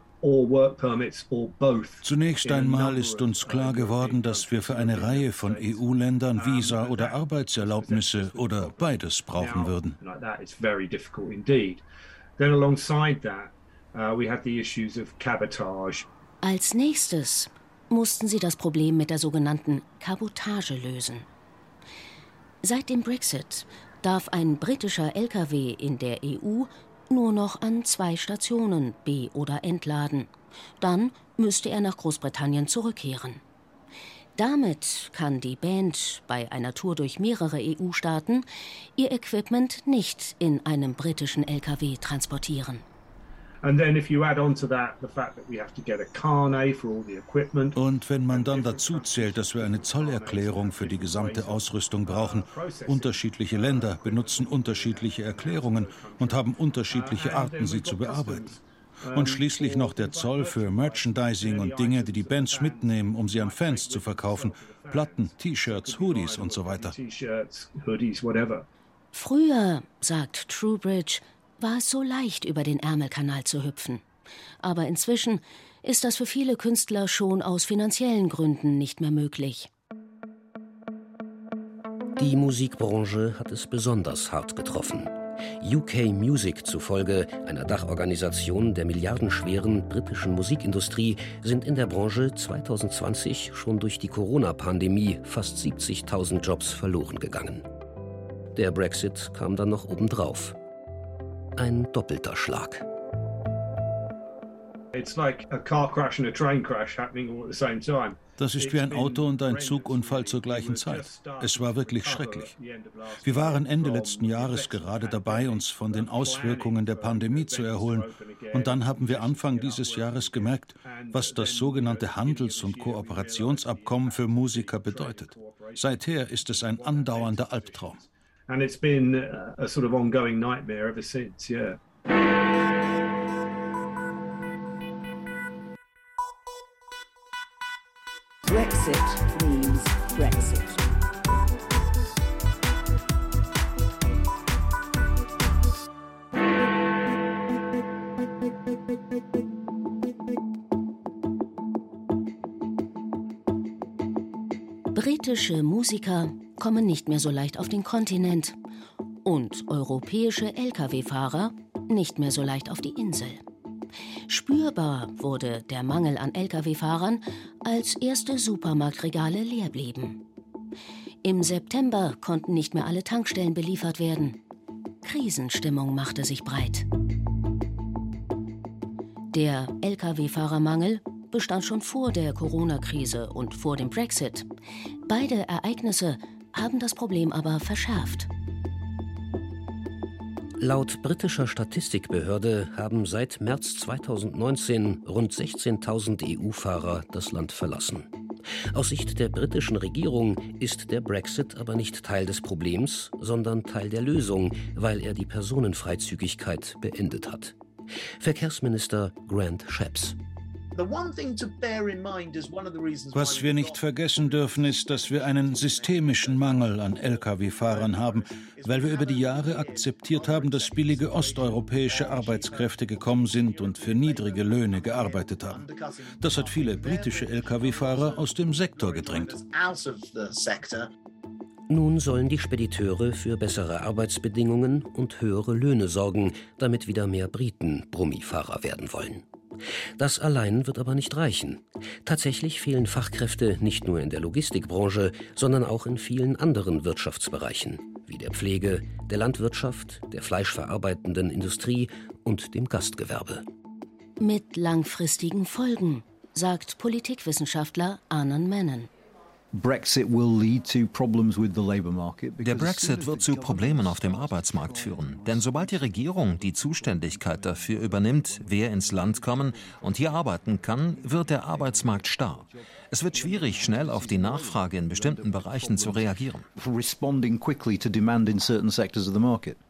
Zunächst einmal ist uns klar geworden, dass wir für eine Reihe von EU-Ländern Visa oder Arbeitserlaubnisse oder beides brauchen würden. Als nächstes mussten sie das Problem mit der sogenannten Kabotage lösen. Seit dem Brexit darf ein britischer Lkw in der EU nur noch an zwei Stationen be- oder entladen. Dann müsste er nach Großbritannien zurückkehren. Damit kann die Band bei einer Tour durch mehrere EU-Staaten ihr Equipment nicht in einem britischen Lkw transportieren. Und wenn man dann dazu zählt, dass wir eine Zollerklärung für die gesamte Ausrüstung brauchen, unterschiedliche Länder benutzen unterschiedliche Erklärungen und haben unterschiedliche Arten, sie zu bearbeiten. Und schließlich noch der Zoll für Merchandising und Dinge, die die Bands mitnehmen, um sie an Fans zu verkaufen. Platten, T-Shirts, Hoodies und so weiter. Früher, sagt Truebridge, war es so leicht, über den Ärmelkanal zu hüpfen. Aber inzwischen ist das für viele Künstler schon aus finanziellen Gründen nicht mehr möglich. Die Musikbranche hat es besonders hart getroffen. UK Music zufolge, einer Dachorganisation der milliardenschweren britischen Musikindustrie, sind in der Branche 2020 schon durch die Corona-Pandemie fast 70.000 Jobs verloren gegangen. Der Brexit kam dann noch obendrauf ein doppelter Schlag. Das ist wie ein Auto- und ein Zugunfall zur gleichen Zeit. Es war wirklich schrecklich. Wir waren Ende letzten Jahres gerade dabei, uns von den Auswirkungen der Pandemie zu erholen. Und dann haben wir Anfang dieses Jahres gemerkt, was das sogenannte Handels- und Kooperationsabkommen für Musiker bedeutet. Seither ist es ein andauernder Albtraum. And it's been a, sort of ongoing nightmare ever since. Yeah. Brexit means Brexit. Britische Musiker kommen nicht mehr so leicht auf den Kontinent und europäische Lkw-Fahrer nicht mehr so leicht auf die Insel. Spürbar wurde der Mangel an Lkw-Fahrern, als erste Supermarktregale leer blieben. Im September konnten nicht mehr alle Tankstellen beliefert werden. Krisenstimmung machte sich breit. Der Lkw-Fahrermangel bestand schon vor der Corona-Krise und vor dem Brexit. Beide Ereignisse haben das Problem aber verschärft. Laut britischer Statistikbehörde haben seit März 2019 rund 16.000 EU-Fahrer das Land verlassen. Aus Sicht der britischen Regierung ist der Brexit aber nicht Teil des Problems, sondern Teil der Lösung, weil er die Personenfreizügigkeit beendet hat. Verkehrsminister Grant Shapps. Was wir nicht vergessen dürfen, ist, dass wir einen systemischen Mangel an Lkw-Fahrern haben, weil wir über die Jahre akzeptiert haben, dass billige osteuropäische Arbeitskräfte gekommen sind und für niedrige Löhne gearbeitet haben. Das hat viele britische Lkw-Fahrer aus dem Sektor gedrängt. Nun sollen die Spediteure für bessere Arbeitsbedingungen und höhere Löhne sorgen, damit wieder mehr Briten Brummifahrer werden wollen. Das allein wird aber nicht reichen. Tatsächlich fehlen Fachkräfte nicht nur in der Logistikbranche, sondern auch in vielen anderen Wirtschaftsbereichen, wie der Pflege, der Landwirtschaft, der fleischverarbeitenden Industrie und dem Gastgewerbe. Mit langfristigen Folgen, sagt Politikwissenschaftler Arnon Menon. Der Brexit wird zu Problemen auf dem Arbeitsmarkt führen. Denn sobald die Regierung die Zuständigkeit dafür übernimmt, wer ins Land kommen und hier arbeiten kann, wird der Arbeitsmarkt starr. Es wird schwierig, schnell auf die Nachfrage in bestimmten Bereichen zu reagieren.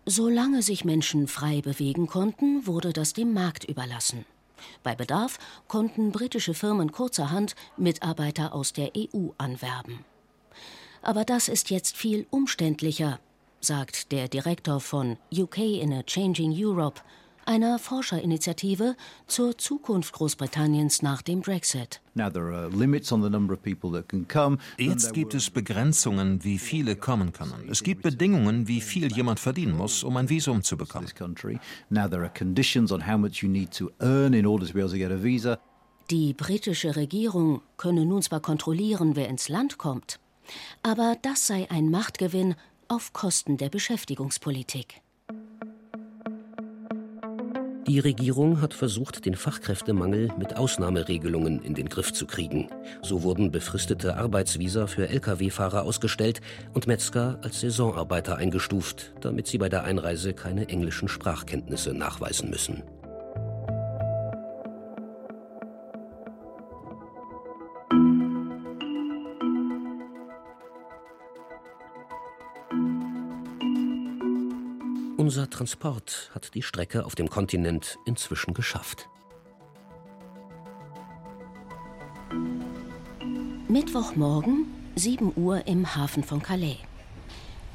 Solange sich Menschen frei bewegen konnten, wurde das dem Markt überlassen. Bei Bedarf konnten britische Firmen kurzerhand Mitarbeiter aus der EU anwerben. Aber das ist jetzt viel umständlicher, sagt der Direktor von UK in a Changing Europe, einer Forscherinitiative zur Zukunft Großbritanniens nach dem Brexit. Jetzt gibt es Begrenzungen, wie viele kommen können. Es gibt Bedingungen, wie viel jemand verdienen muss, um ein Visum zu bekommen. Die britische Regierung könne nun zwar kontrollieren, wer ins Land kommt, aber das sei ein Machtgewinn auf Kosten der Beschäftigungspolitik. Die Regierung hat versucht, den Fachkräftemangel mit Ausnahmeregelungen in den Griff zu kriegen. So wurden befristete Arbeitsvisa für Lkw-Fahrer ausgestellt und Metzger als Saisonarbeiter eingestuft, damit sie bei der Einreise keine englischen Sprachkenntnisse nachweisen müssen. Unser Transport hat die Strecke auf dem Kontinent inzwischen geschafft. Mittwochmorgen, 7 Uhr im Hafen von Calais.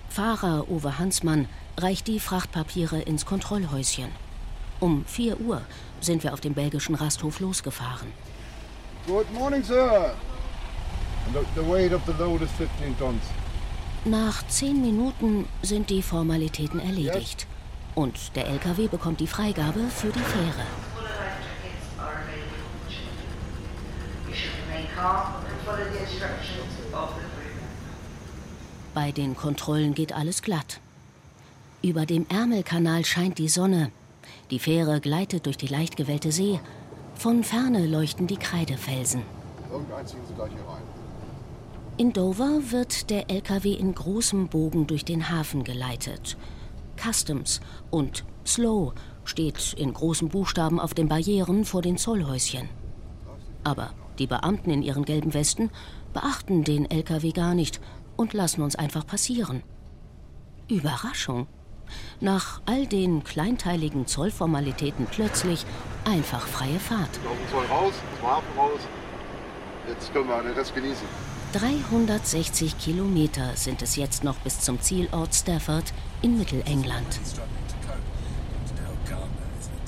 Fahrer Uwe Hansmann reicht die Frachtpapiere ins Kontrollhäuschen. Um 4 Uhr sind wir auf dem belgischen Rasthof losgefahren. Good morning, sir. The weight of the load is 15 tons. Nach zehn Minuten sind die Formalitäten erledigt. Und der LKW bekommt die Freigabe für die Fähre. Bei den Kontrollen geht alles glatt. Über dem Ärmelkanal scheint die Sonne. Die Fähre gleitet durch die leicht gewellte See. Von ferne leuchten die Kreidefelsen. Irgendein ziehen Sie gleich hier rein. In Dover wird der LKW in großem Bogen durch den Hafen geleitet. Customs und Slow steht in großen Buchstaben auf den Barrieren vor den Zollhäuschen. Aber die Beamten in ihren gelben Westen beachten den LKW gar nicht und lassen uns einfach passieren. Überraschung. Nach all den kleinteiligen Zollformalitäten plötzlich einfach freie Fahrt. Auf dem Zoll raus, zum Hafen raus. Jetzt können wir den Rest genießen. 360 Kilometer sind es jetzt noch bis zum Zielort Stafford in Mittelengland.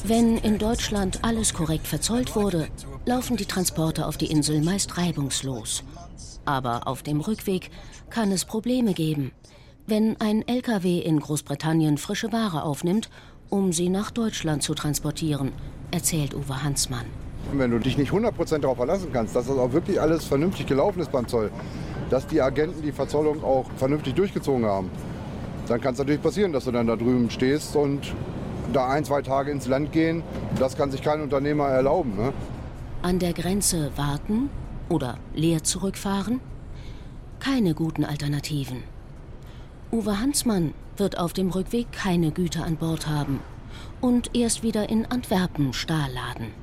Wenn in Deutschland alles korrekt verzollt wurde, laufen die Transporte auf die Insel meist reibungslos. Aber auf dem Rückweg kann es Probleme geben, wenn ein LKW in Großbritannien frische Ware aufnimmt, um sie nach Deutschland zu transportieren, erzählt Uwe Hansmann. Wenn du dich nicht 100% darauf verlassen kannst, dass das auch wirklich alles vernünftig gelaufen ist beim Zoll, dass die Agenten die Verzollung auch vernünftig durchgezogen haben, dann kann es natürlich passieren, dass du dann da drüben stehst und da ein, zwei Tage ins Land gehen. Das kann sich kein Unternehmer erlauben. Ne? An der Grenze warten oder leer zurückfahren? Keine guten Alternativen. Uwe Hansmann wird auf dem Rückweg keine Güter an Bord haben und erst wieder in Antwerpen Stahl laden.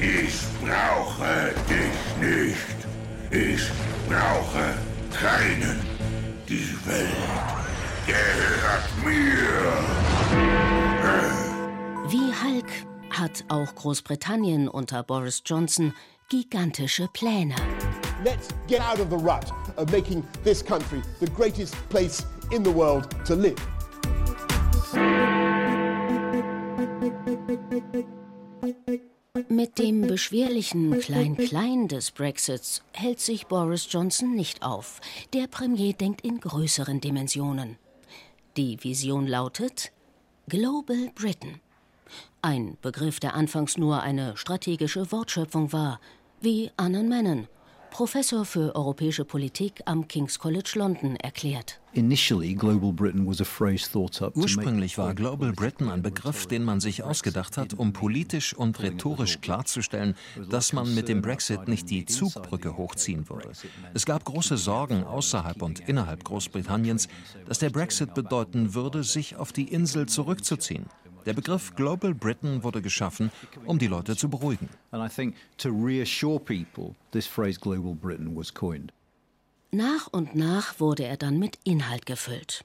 Ich brauche dich nicht. Ich brauche keinen. Die Welt gehört mir. Wie Hulk hat auch Großbritannien unter Boris Johnson gigantische Pläne. Let's get out of the rut of making this country the greatest place in the world to live. Mit dem beschwerlichen Klein-Klein des Brexits hält sich Boris Johnson nicht auf. Der Premier denkt in größeren Dimensionen. Die Vision lautet Global Britain. Ein Begriff, der anfangs nur eine strategische Wortschöpfung war, wie Annan Menon, Professor für europäische Politik am King's College London, erklärt. Ursprünglich war Global Britain ein Begriff, den man sich ausgedacht hat, um politisch und rhetorisch klarzustellen, dass man mit dem Brexit nicht die Zugbrücke hochziehen würde. Es gab große Sorgen außerhalb und innerhalb Großbritanniens, dass der Brexit bedeuten würde, sich auf die Insel zurückzuziehen. Der Begriff Global Britain wurde geschaffen, um die Leute zu beruhigen. Nach und nach wurde er dann mit Inhalt gefüllt.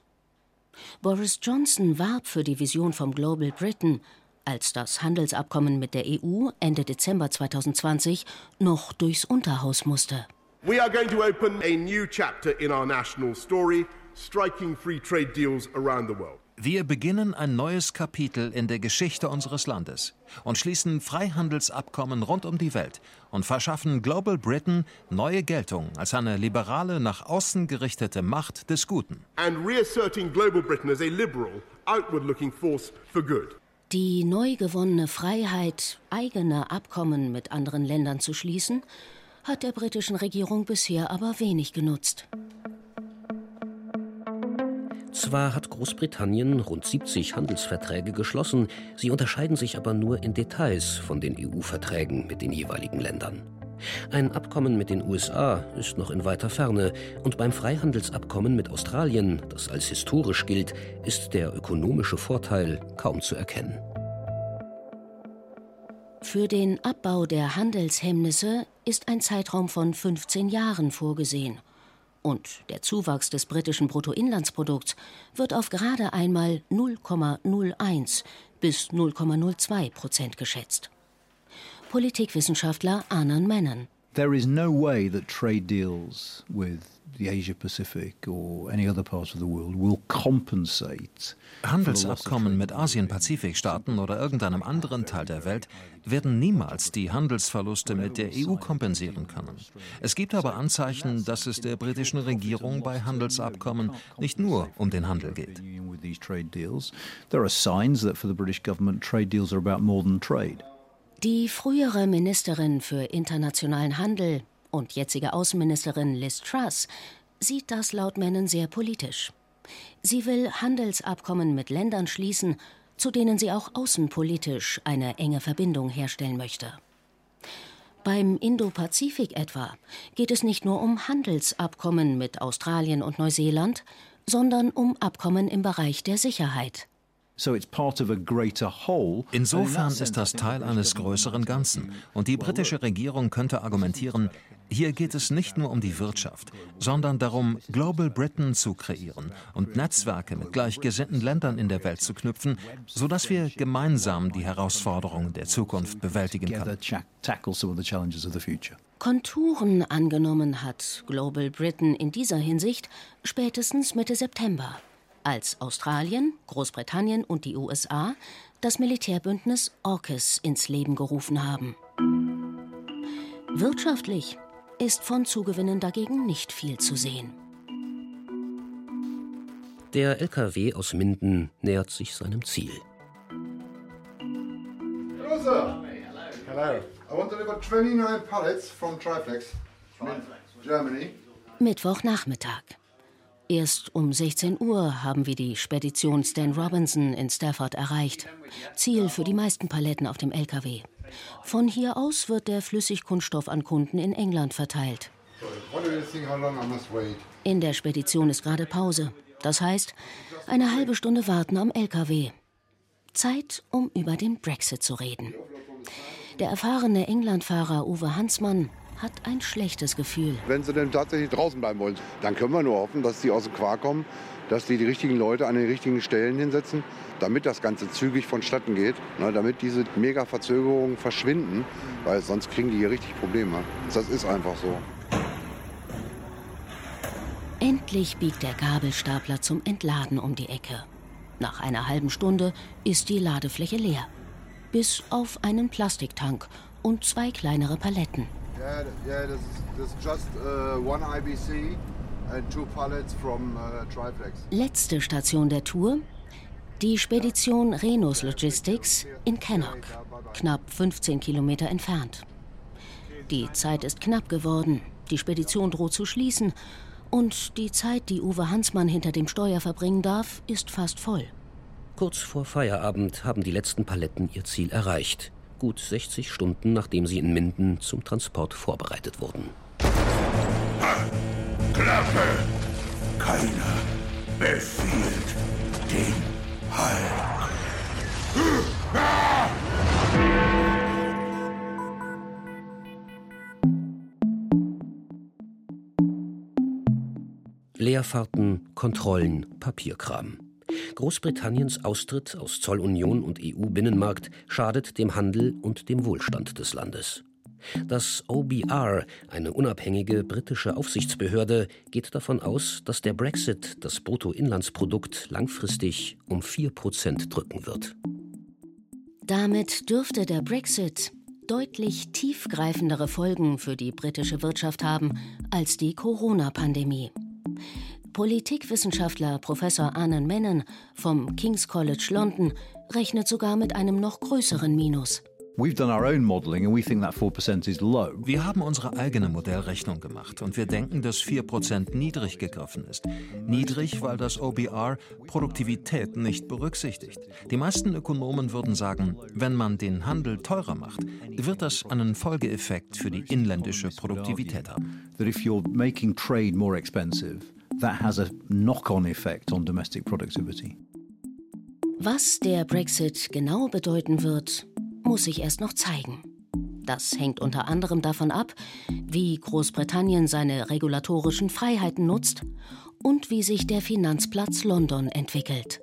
Boris Johnson warb für die Vision vom Global Britain, als das Handelsabkommen mit der EU Ende Dezember 2020 noch durchs Unterhaus musste. We are going to open a new chapter in our national story, striking free trade deals around the world. Wir beginnen ein neues Kapitel in der Geschichte unseres Landes und schließen Freihandelsabkommen rund um die Welt und verschaffen Global Britain neue Geltung als eine liberale, nach außen gerichtete Macht des Guten. And reasserting Global Britain as a liberal, outward-looking force for good. Die neu gewonnene Freiheit, eigene Abkommen mit anderen Ländern zu schließen, hat der britischen Regierung bisher aber wenig genutzt. Zwar hat Großbritannien rund 70 Handelsverträge geschlossen, sie unterscheiden sich aber nur in Details von den EU-Verträgen mit den jeweiligen Ländern. Ein Abkommen mit den USA ist noch in weiter Ferne und beim Freihandelsabkommen mit Australien, das als historisch gilt, ist der ökonomische Vorteil kaum zu erkennen. Für den Abbau der Handelshemmnisse ist ein Zeitraum von 15 Jahren vorgesehen. Und der Zuwachs des britischen Bruttoinlandsprodukts wird auf gerade einmal 0,01 bis 0,02 Prozent geschätzt. Politikwissenschaftler Anan Menon. There is no way that trade deals with the Asia Pacific or any other part of the world will compensate. Handelsabkommen mit Asien-Pazifik-Staaten oder irgendeinem anderen Teil der Welt werden niemals die Handelsverluste mit der EU kompensieren können. Es gibt aber Anzeichen, dass es der britischen Regierung bei Handelsabkommen nicht nur um den Handel geht. There are signs that for the British government trade deals are about more than trade. Die frühere Ministerin für internationalen Handel und jetzige Außenministerin Liz Truss sieht das laut Mennen sehr politisch. Sie will Handelsabkommen mit Ländern schließen, zu denen sie auch außenpolitisch eine enge Verbindung herstellen möchte. Beim Indo-Pazifik etwa geht es nicht nur um Handelsabkommen mit Australien und Neuseeland, sondern um Abkommen im Bereich der Sicherheit. Insofern ist das Teil eines größeren Ganzen. Und die britische Regierung könnte argumentieren, hier geht es nicht nur um die Wirtschaft, sondern darum, Global Britain zu kreieren und Netzwerke mit gleichgesinnten Ländern in der Welt zu knüpfen, sodass wir gemeinsam die Herausforderungen der Zukunft bewältigen können. Konturen angenommen hat Global Britain in dieser Hinsicht spätestens Mitte September als Australien, Großbritannien und die USA das Militärbündnis AUKUS ins Leben gerufen haben. Wirtschaftlich ist von Zugewinnen dagegen nicht viel zu sehen. Der LKW aus Minden nähert sich seinem Ziel. Hello, sir. Hello. I want to deliver 29 pallets from Triflex, Germany. Mittwochnachmittag. Erst um 16 Uhr haben wir die Spedition Stan Robinson in Stafford erreicht. Ziel für die meisten Paletten auf dem LKW. Von hier aus wird der Flüssigkunststoff an Kunden in England verteilt. In der Spedition ist gerade Pause. Das heißt, eine halbe Stunde warten am LKW. Zeit, um über den Brexit zu reden. Der erfahrene Englandfahrer Uwe Hansmann hat ein schlechtes Gefühl. Wenn sie denn tatsächlich draußen bleiben wollen, dann können wir nur hoffen, dass die aus dem Quark kommen, dass die die richtigen Leute an den richtigen Stellen hinsetzen, damit das Ganze zügig vonstatten geht, ne, damit diese Mega-Verzögerungen verschwinden, weil sonst kriegen die hier richtig Probleme. Das ist einfach so. Endlich biegt der Gabelstapler zum Entladen um die Ecke. Nach einer halben Stunde ist die Ladefläche leer. Bis auf einen Plastiktank und zwei kleinere Paletten. Yeah, yeah, this is, this is just uh, one IBC from uh. Letzte Station der Tour, die Spedition Renus Logistics in Cannock, knapp 15 Kilometer entfernt. Die Zeit ist knapp geworden, die Spedition droht zu schließen und die Zeit, die Uwe Hansmann hinter dem Steuer verbringen darf, ist fast voll. Kurz vor Feierabend haben die letzten Paletten ihr Ziel erreicht gut 60 Stunden nachdem sie in Minden zum Transport vorbereitet wurden. Klappe! Keiner befiehlt den Hulk. Leerfahrten, Kontrollen, Papierkram. Großbritanniens Austritt aus Zollunion und EU-Binnenmarkt schadet dem Handel und dem Wohlstand des Landes. Das OBR, eine unabhängige britische Aufsichtsbehörde, geht davon aus, dass der Brexit das Bruttoinlandsprodukt langfristig um 4 Prozent drücken wird. Damit dürfte der Brexit deutlich tiefgreifendere Folgen für die britische Wirtschaft haben als die Corona-Pandemie. Politikwissenschaftler Professor Anand Menon vom King's College London rechnet sogar mit einem noch größeren Minus. Wir haben unsere eigene Modellrechnung gemacht und wir denken, dass 4% niedrig gegriffen ist. Niedrig, weil das OBR Produktivität nicht berücksichtigt. Die meisten Ökonomen würden sagen, wenn man den Handel teurer macht, wird das einen Folgeeffekt für die inländische Produktivität haben. That if you're making trade more expensive, that has a knock-on effect on domestic productivity. Was der Brexit genau bedeuten wird, muss sich erst noch zeigen. Das hängt unter anderem davon ab, wie Großbritannien seine regulatorischen Freiheiten nutzt und wie sich der Finanzplatz London entwickelt.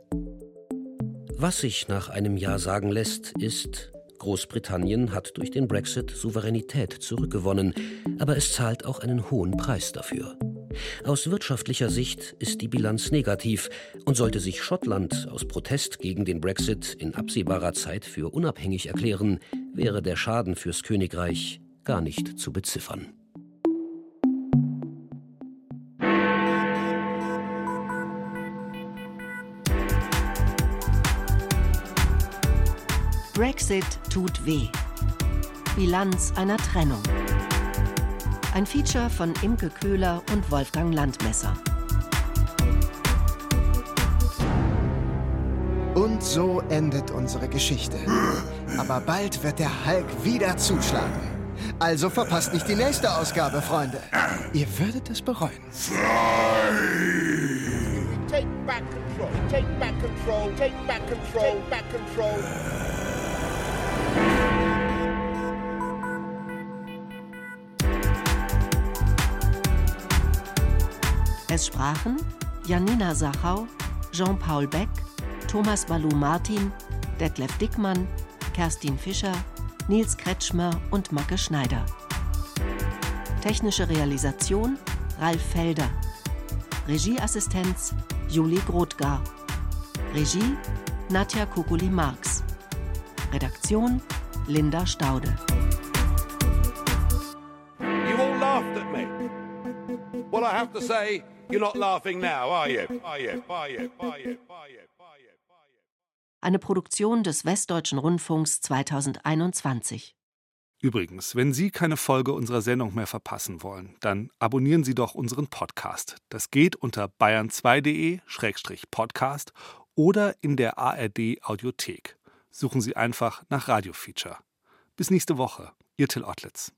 Was sich nach einem Jahr sagen lässt, ist, Großbritannien hat durch den Brexit Souveränität zurückgewonnen, aber es zahlt auch einen hohen Preis dafür. Aus wirtschaftlicher Sicht ist die Bilanz negativ und sollte sich Schottland aus Protest gegen den Brexit in absehbarer Zeit für unabhängig erklären, wäre der Schaden fürs Königreich gar nicht zu beziffern. Brexit tut weh. Bilanz einer Trennung. Ein Feature von Imke Köhler und Wolfgang Landmesser. Und so endet unsere Geschichte. Aber bald wird der Hulk wieder zuschlagen. Also verpasst nicht die nächste Ausgabe, Freunde. Ihr würdet es bereuen. Take back control, take back control, take back control, take back control. Es sprachen Janina Sachau, Jean-Paul Beck, Thomas Balou-Martin, Detlef Dickmann, Kerstin Fischer, Nils Kretschmer und Macke Schneider. Technische Realisation Ralf Felder. Regieassistenz Juli Grotgar. Regie Nadja Kukuli-Marx. Redaktion Linda Staude. You all laughed at me. Well, I have to say, You're not laughing now, are you? Are you? Are you? Are you? Are you? Eine Produktion des Westdeutschen Rundfunks 2021. Übrigens, wenn Sie keine Folge unserer Sendung mehr verpassen wollen, dann abonnieren Sie doch unseren Podcast. Das geht unter bayern2.de-podcast oder in der ARD Audiothek. Suchen Sie einfach nach Radio Feature. Bis nächste Woche. Ihr Till Ottlitz.